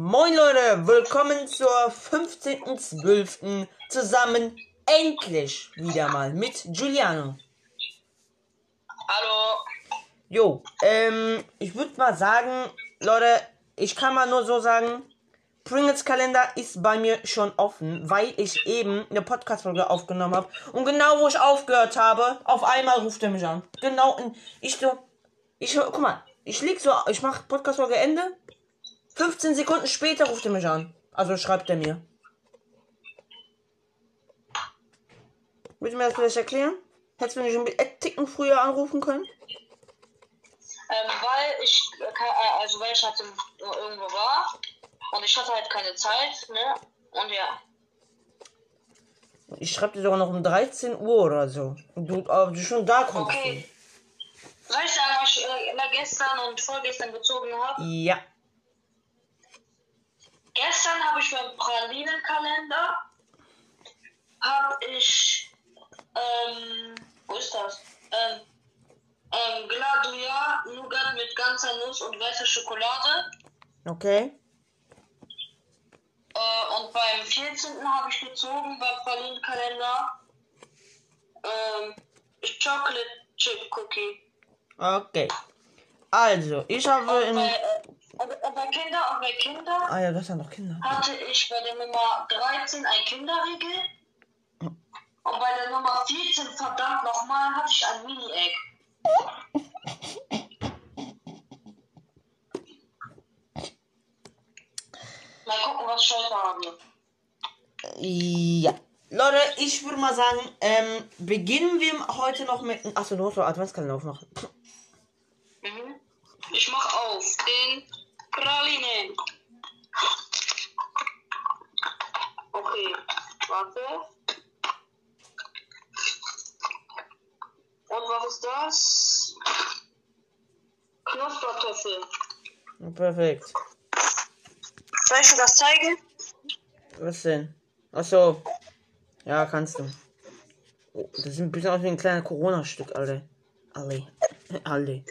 Moin Leute, willkommen zur 15.12. zusammen endlich wieder mal mit Giuliano. Hallo. Jo, ähm, ich würde mal sagen, Leute, ich kann mal nur so sagen, Pringles Kalender ist bei mir schon offen, weil ich eben eine Podcast-Folge aufgenommen habe. Und genau wo ich aufgehört habe, auf einmal ruft er mich an. Genau, in, ich so, ich, guck mal, ich lieg so, ich mach Podcast-Folge Ende. 15 Sekunden später ruft er mich an. Also schreibt er mir. Willst du mir das vielleicht erklären? Hättest du nicht ein Ticken früher anrufen können? Ähm, weil ich, äh, also weil ich halt irgendwo war und ich hatte halt keine Zeit, ne? Und ja. Ich schreibe dir sogar noch um 13 Uhr oder so. Und du, aber du schon da kommst. Okay. Soll ich sagen, was ich äh, gestern und vorgestern gezogen habe? Ja. Gestern habe ich beim Pralinenkalender habe ich ähm, wo ist das? Ähm, ähm, Gladua Nougat mit ganzer Nuss und weißer Schokolade. Okay. Äh, und beim 14. habe ich gezogen bei Pralinenkalender ähm, Chocolate Chip Cookie. Okay. Also, ich habe in. Bei, äh, bei Kinder und bei Kinder. Ah ja, das sind noch Kinder. Hatte ich bei der Nummer 13 ein Kinderriegel. Und bei der Nummer 14, verdammt nochmal, hatte ich ein Mini-Egg. Mal gucken, was ich heute habe. Ja. Leute, ich würde mal sagen, ähm, beginnen wir heute noch mit. Achso, du musst noch Adventskalender aufmachen. Auf den Pralinen. Okay, warte. Und was ist das? Knuspertöffel. Perfekt. Soll ich dir das zeigen? Was denn? Achso. Ja, kannst du. Oh, das sieht ein bisschen aus wie ein kleines Corona-Stück, Alter. Alle. Alle.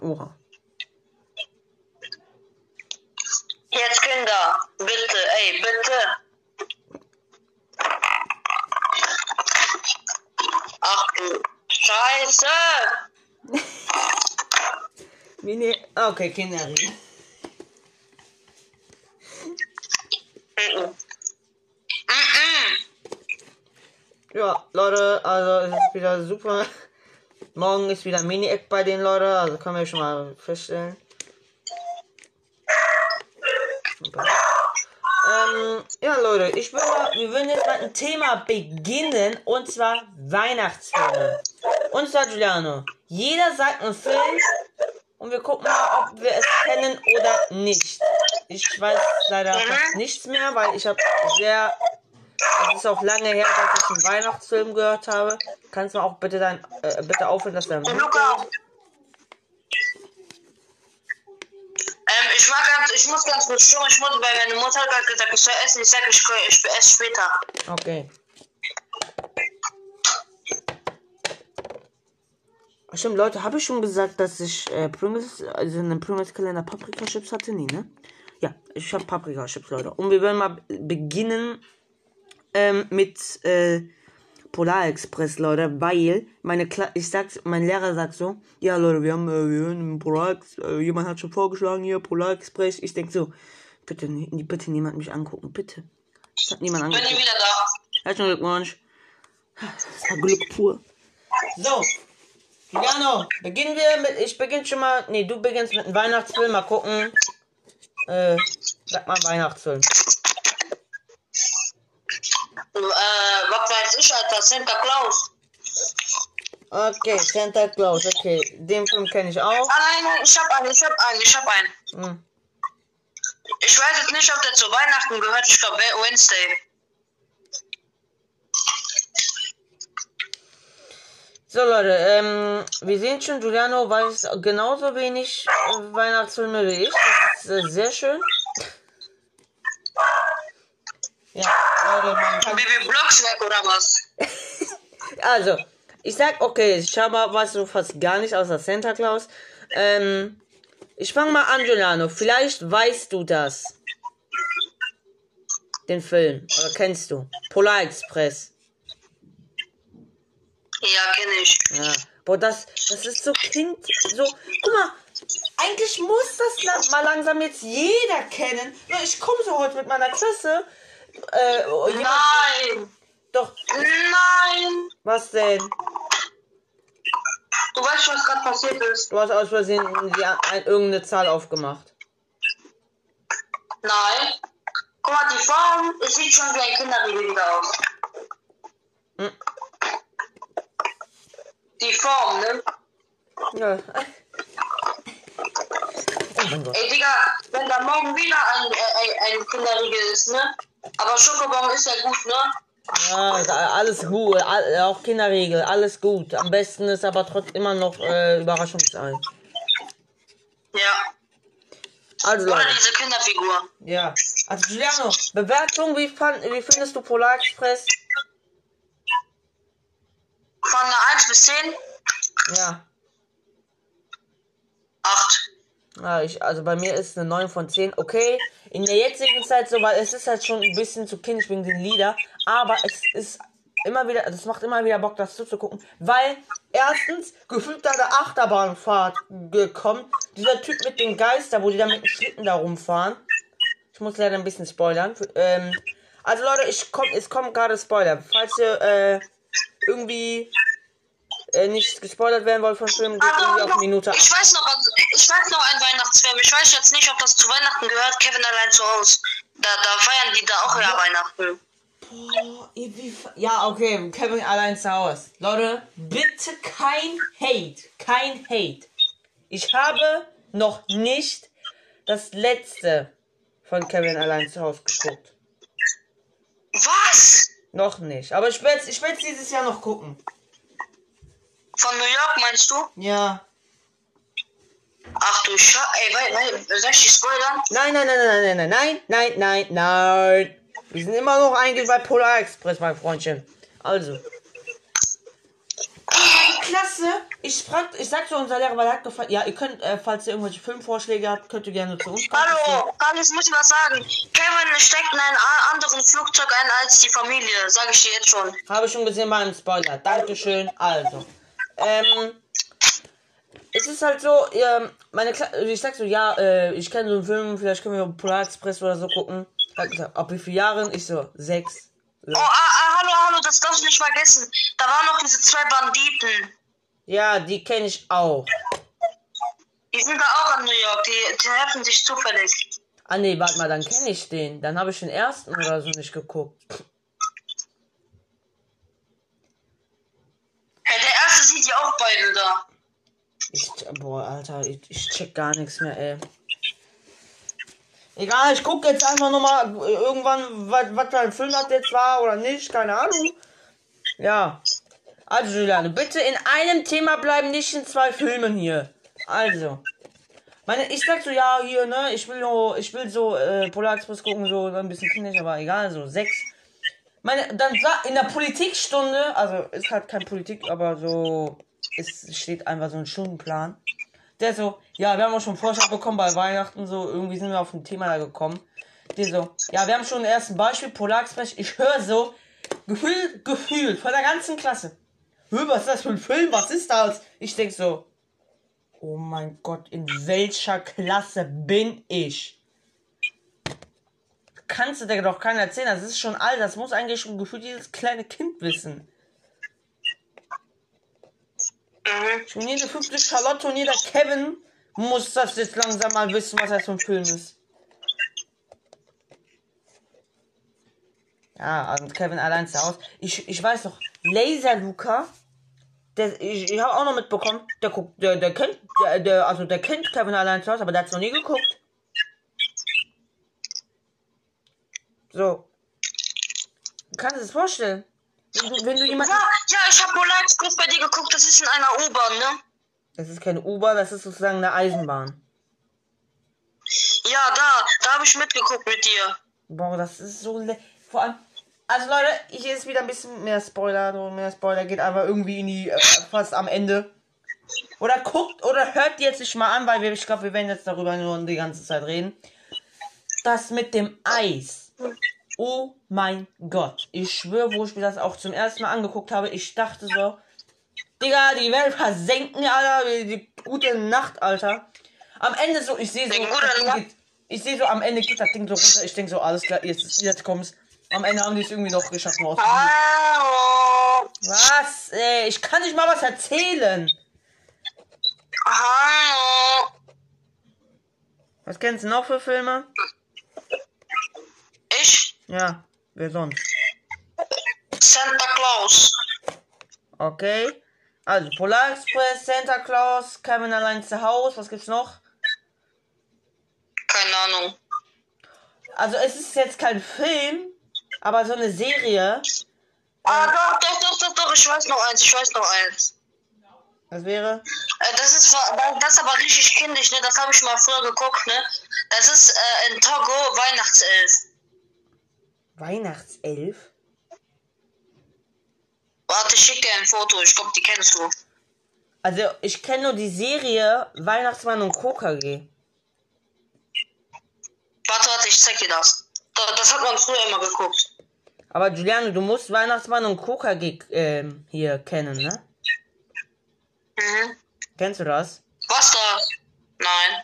Oha. Jetzt Kinder, bitte, ey, bitte. Ach du Scheiße. Mini. Okay. Mhm. Ja, Leute, also es ist wieder super. Morgen ist wieder Mini-Eck bei den Leuten, also können wir schon mal feststellen. Ähm, ja, Leute, ich würde, wir würden jetzt mal ein Thema beginnen und zwar Weihnachtsfilme. Und zwar, Giuliano, jeder sagt einen Film und wir gucken mal, ob wir es kennen oder nicht. Ich weiß leider fast nichts mehr, weil ich habe sehr es ist auch lange her, dass ich einen Weihnachtsfilm gehört habe. Kannst du auch bitte dann äh, bitte aufhören, dass wir am Luca. Ähm, ich war ganz, ich muss ganz kurz schon, ich muss, weil meine Mutter hat gesagt, ich soll essen, ich sag, ich, ich esse später. Okay. Stimmt, Leute, habe ich schon gesagt, dass ich äh, Pringles, also in einem Pringles-Kalender Paprika-Chips hatte? Nie, ne? Ja, ich habe Paprika-Chips, Leute. Und wir werden mal beginnen ähm, mit äh, Polar Express, Leute, weil meine Kla ich sag's, mein Lehrer sagt so, ja Leute, wir haben, äh, wir hören Polar Express, äh, jemand hat schon vorgeschlagen hier Polar Express. Ich denk so, bitte, bitte niemand mich angucken, bitte. Es hat niemand angeguckt. Bin ich wieder da. Herzlichen Glückwunsch. Das war Glück pur. So. Jano, beginnen wir mit, ich beginn schon mal, nee, du beginnst mit einem Weihnachtsfilm, mal gucken. Äh, sag mal Weihnachtsfilm. Äh, was weiß ich, Alter, Santa Claus. Okay, Santa Claus, okay. Den Film kenne ich auch. Ah, nein, nein, ich hab einen, ich hab einen, ich hab einen. Hm. Ich weiß jetzt nicht, ob der zu Weihnachten gehört, ich glaube Wednesday. So Leute, ähm, wir sehen schon, Giuliano weiß genauso wenig Weihnachtsfilme wie ich. Das ist äh, sehr schön. Baby Blocks weg oder was? Also, ich sag, okay, ich habe weißt du fast gar nicht außer Santa Claus. Ähm, ich fange mal an, Giuliano. Vielleicht weißt du das. Den Film. Oder kennst du? Polar Express. Ja, kenne ich. Ja. Boah, das, das ist so Kind. So, guck mal. Eigentlich muss das mal langsam jetzt jeder kennen. Ich komme so heute mit meiner Klasse. Äh, oh, Nein! doch, Nein! was denn? Du weißt, was gerade passiert ist. Du hast aus Versehen die, ein, irgendeine Zahl aufgemacht. Nein. Guck mal, die Form, es sieht schon wie ein Kinderriegel wieder aus. Hm. Die Form, ne? Ja. Oh. Ey, Digga, wenn da morgen wieder ein, äh, ein Kinderriegel ist, ne? Aber Schokobon ist ja gut, ne? Ja, alles gut. Auch Kinderregel, alles gut. Am besten ist aber trotzdem immer noch äh, Überraschungsei. Ja. Also Oder Leute, diese Kinderfigur. ja. Also Giuliano, Bewertung, wie, fand, wie findest du Polar Express? Von einer 1 bis 10? Ja. 8. Ja, ich, also bei mir ist eine 9 von 10. Okay, in der jetzigen Zeit so, weil es ist halt schon ein bisschen zu kindisch wegen den Lieder, aber es ist immer wieder, das macht immer wieder Bock, das zuzugucken, weil erstens gefühlt da eine Achterbahnfahrt gekommen, dieser Typ mit den Geister, wo die da mit dem Schlitten da rumfahren. Ich muss leider ein bisschen spoilern. Ähm, also Leute, ich komm, es kommt gerade Spoiler. Falls ihr äh, irgendwie äh, nicht gespoilert werden wollt von Filmen, geht irgendwie auf Minute ich weiß noch, was- ich weiß noch einen Weihnachtsfilm. Ich weiß jetzt nicht, ob das zu Weihnachten gehört. Kevin allein zu Hause. Da, da feiern die da auch ja Weihnachten. Boah, wie Ja, okay, Kevin allein zu Hause. Leute, bitte kein Hate. Kein Hate. Ich habe noch nicht das letzte von Kevin allein zu Hause geguckt. Was? Noch nicht. Aber ich werde ich werd's dieses Jahr noch gucken. Von New York meinst du? Ja. Ach du Scha... Ey, wei, wei, soll ich die spoilern? Nein, nein, nein, nein, nein, nein, nein, nein, nein, nein. Wir sind immer noch eigentlich bei Polar Express, mein Freundchen. Also. Klasse. Ich frag, ich sag zu unserer Lehrer, weil er hat gefragt, ja, ihr könnt, äh, falls ihr irgendwelche Filmvorschläge habt, könnt ihr gerne zu uns kommen. Hallo, alles muss ich was sagen. Kevin steckt in einem anderen Flugzeug ein als die Familie, sage ich dir jetzt schon. Habe ich schon gesehen beim Spoiler. Dankeschön. Also. Ähm. Es ist halt so, ähm, meine Kla ich sag so, ja, äh, ich kenne so einen Film, vielleicht können wir Polar Express oder so gucken. Hat gesagt, ab wie vielen Jahren? Ich so, sechs. Oh, ah, ah, hallo, hallo, das darfst du nicht vergessen. Da waren noch diese zwei Banditen. Ja, die kenne ich auch. Die sind da auch in New York, die, die helfen sich zufällig. Ah nee, warte mal, dann kenne ich den. Dann habe ich den ersten oder so nicht geguckt. Hey, der erste sieht ja auch beide da. Ich, boah, Alter, ich, ich check gar nichts mehr, ey. Egal, ich gucke jetzt einfach nochmal irgendwann, was für ein Film das jetzt war oder nicht, keine Ahnung. Ja. Also, Juliane, bitte in einem Thema bleiben, nicht in zwei Filmen hier. Also. Meine, ich sag so, ja, hier, ne, ich will nur, ich will so, äh, Polar Express gucken, so ein bisschen kindisch, aber egal, so sechs. Meine, dann in der Politikstunde, also ist halt kein Politik, aber so, es steht einfach so ein Stundenplan. Der so, ja, wir haben auch schon Vorschlag bekommen bei Weihnachten, so, irgendwie sind wir auf ein Thema da gekommen. Der so, ja, wir haben schon ein erstes Beispiel, Polar Express, ich höre so, Gefühl, Gefühl, von der ganzen Klasse. Was ist das für ein Film, was ist das? Ich denk so, oh mein Gott, in welcher Klasse bin ich? Kannst du dir doch keiner erzählen, das ist schon alt, das muss eigentlich schon gefühlt jedes kleine Kind wissen. Mhm. Schon jede fünfte Charlotte und jeder Kevin muss das jetzt langsam mal wissen, was das für ein Film ist. Ja, und Kevin allein zu Hause. Ich, ich weiß noch, Laser Luca, der, ich, ich habe auch noch mitbekommen, der guckt, der, der kennt, der, der, also der kennt Kevin allein zu Hause, aber der hat's noch nie geguckt. So. Du kannst es vorstellen. Wenn du, wenn du jemanden. Ja, ja, ich habe Polar Express bei dir geguckt, das ist in einer U-Bahn, ne? Das ist keine U-Bahn, das ist sozusagen eine Eisenbahn. Ja, da, da habe ich mitgeguckt mit dir. Boah, das ist so. le- Vor allem, Also Leute, hier ist wieder ein bisschen mehr Spoiler, so mehr Spoiler geht aber irgendwie in die äh, fast am Ende. Oder guckt oder hört jetzt nicht mal an, weil wir, ich glaube, wir werden jetzt darüber nur die ganze Zeit reden. Das mit dem Eis. Oh mein Gott. Ich schwöre, wo ich mir das auch zum ersten Mal angeguckt habe, ich dachte so, Digga, die Welt versenken, Alter, die, die gute Nacht, Alter. Am Ende so, ich sehe so, geht, ich sehe so, am Ende geht das Ding so runter. Ich denke so, alles klar, jetzt, jetzt kommt's. Am Ende haben die es irgendwie noch geschafft. Hallo. Was? Ey, ich kann nicht mal was erzählen. Hallo. Was kennst du noch für Filme? Ich, Ja, wer sonst? Santa Claus. Okay. Also, Polar Express, Santa Claus, Kevin allein zu Hause, was gibt's noch? Keine Ahnung. Also, es ist jetzt kein Film, aber so eine Serie. Ah, doch, doch, doch, doch, doch, ich weiß noch eins, ich weiß noch eins. Das wäre. Äh, Das ist, das ist aber richtig kindisch, ne? Das habe ich mal früher geguckt, ne? Das ist äh, in Togo Weihnachtself. Weihnachtself? Warte, ich schick dir ein Foto, ich glaube, die kennst du. Also, ich kenne nur die Serie Weihnachtsmann und KKG. Warte, warte, ich zeig dir das. Da- Das hat man früher immer geguckt. Aber Giuliano, du musst Weihnachtsmann und KKG ähm, hier kennen, ne? Mhm. Kennst du das? Was da? Nein.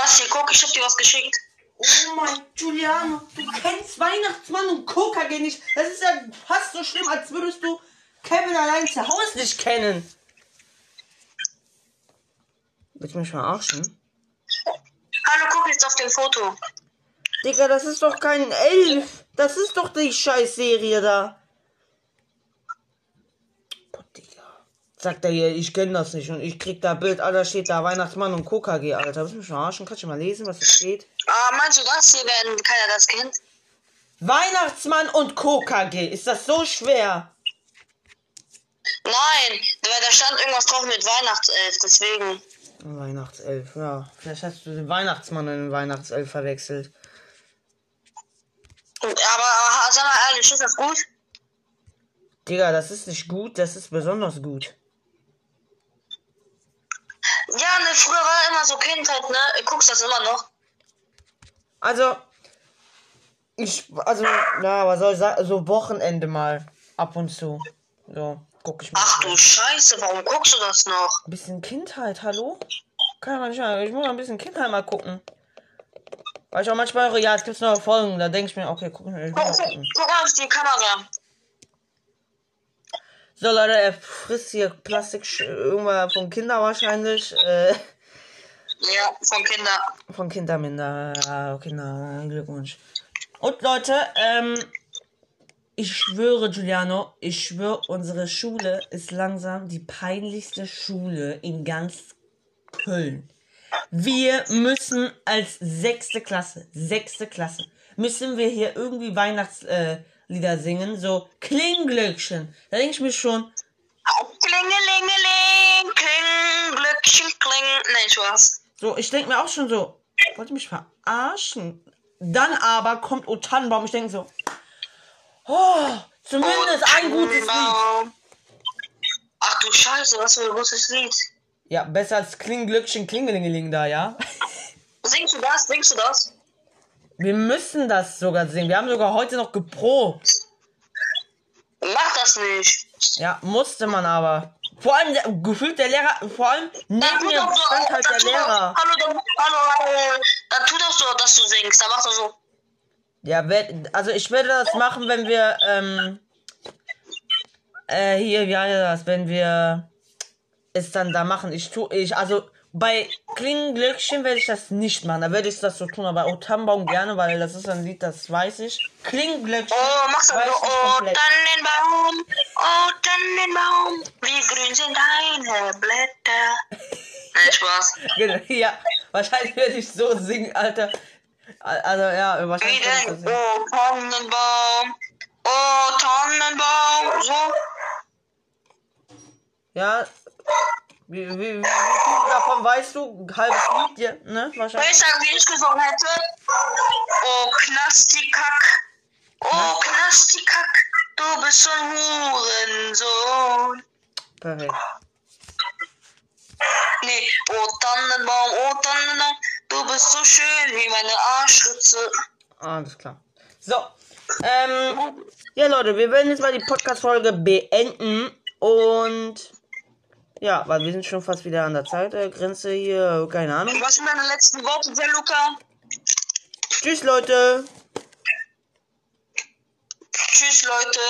Was hier, guck, ich hab dir was geschickt. Oh mein Giuliano, du kennst Weihnachtsmann und KKG nicht. Das ist ja fast so schlimm, als würdest du Kevin allein zu Hause nicht kennen. Willst du mich verarschen? Hallo, guck jetzt auf dem Foto. Digga, das ist doch kein Elf. Das ist doch die Scheißserie da. Boah, Digga. Sagt er hier, ich kenn das nicht und ich krieg da Bild, Alter, steht da Weihnachtsmann und KKG, Alter. Du mich verarschen? Kannst du mal lesen, was da steht? Ah, meinst du das hier, wenn keiner das kennt? Weihnachtsmann und KKG. Ist das so schwer? Nein, weil da stand irgendwas drauf mit Weihnachtself, deswegen. Weihnachtself, ja. Vielleicht hast du den Weihnachtsmann und den Weihnachtself verwechselt. Aber, aber sag mal ehrlich, ist das gut? Digga, das ist nicht gut, das ist besonders gut. Ja, ne, früher war immer so Kindheit, ne? Guckst das immer noch? Also, ich, also, ja, was soll ich sagen, so Wochenende mal, ab und zu. So, guck ich mal. Ach du Scheiße, warum guckst du das noch? Ein bisschen Kindheit, hallo? Kann man nicht mal, ich muss mal ein bisschen Kindheit mal gucken. Weil ich auch manchmal höre, ja, es gibt neue Folgen, da denke ich mir, okay, gucken, ich Guck, mal guck, guck auf die Kamera. So, Leute, er frisst hier Plastik, irgendwann von Kinder wahrscheinlich, äh, Ja, von Kinder. Von Kinderminder, ja, Kinder, Glückwunsch. Und Leute, ähm, ich schwöre, Giuliano, ich schwöre, unsere Schule ist langsam die peinlichste Schule in ganz Köln. Wir müssen als sechste Klasse, sechste Klasse, müssen wir hier irgendwie Weihnachtslieder äh, Lieder singen, so Klingglöckchen. Da denke ich mir schon, Klingelingeling, kling, Glöckchen, kling. Nein, Spaß. So, ich denke mir auch schon so, wollt ihr mich verarschen? Dann aber kommt O Tannenbaum, ich denke so, oh, zumindest ein gutes Lied. Ach du Scheiße, was für ein gutes Lied. Ja, besser als Klinglöckchen, Klingelingeling da, ja? Singst du das? Singst du das? Wir müssen das sogar singen. Wir haben sogar heute noch geprobt. Mach das nicht. Ja, musste man aber. Vor allem, der, gefühlt der Lehrer, vor allem neben mir stand halt der Lehrer. Hallo, hallo, hallo. Dann tu doch so, dass du singst. Dann mach doch so. Ja, also ich werde das machen, wenn wir, ähm, äh, hier, wie heißt das, wenn wir es dann da machen. Ich tu, ich, also bei Klingenglöckchen werde ich das nicht machen. Da werde ich das so tun, aber O Tannenbaum gerne, weil das ist ein Lied, das weiß ich. Klingenglöckchen Oh, mach's weiß so. ich Oh. Tannenbaum. Oh, Tannenbaum. Wie grün sind deine Blätter. Nein, Spaß. Genau, Ja, wahrscheinlich werde ich so singen, Alter. Also ja, Wie wahrscheinlich so denn? Oh, Tannenbaum. Oh, Tannenbaum. So. Ja. Wie, wie, wie, viel davon weißt du? Halbes Lied, ja, ne? Wahrscheinlich. ich sagen, wie ich gesungen hätte? Oh, Knastikack. Oh, Knastikack. Du bist so ein Hurensohn. Perfekt. Nee, oh Tannenbaum, oh Tannenbaum. Du bist so schön wie meine Arschritze. Alles klar. So. Ähm, ja, Leute, wir werden jetzt mal die Podcast-Folge beenden. Und. Ja, weil wir sind schon fast wieder an der Zeitgrenze hier. Keine Ahnung. Was sind deine letzten Worte, der Luca? Tschüss, Leute. Tschüss, Leute.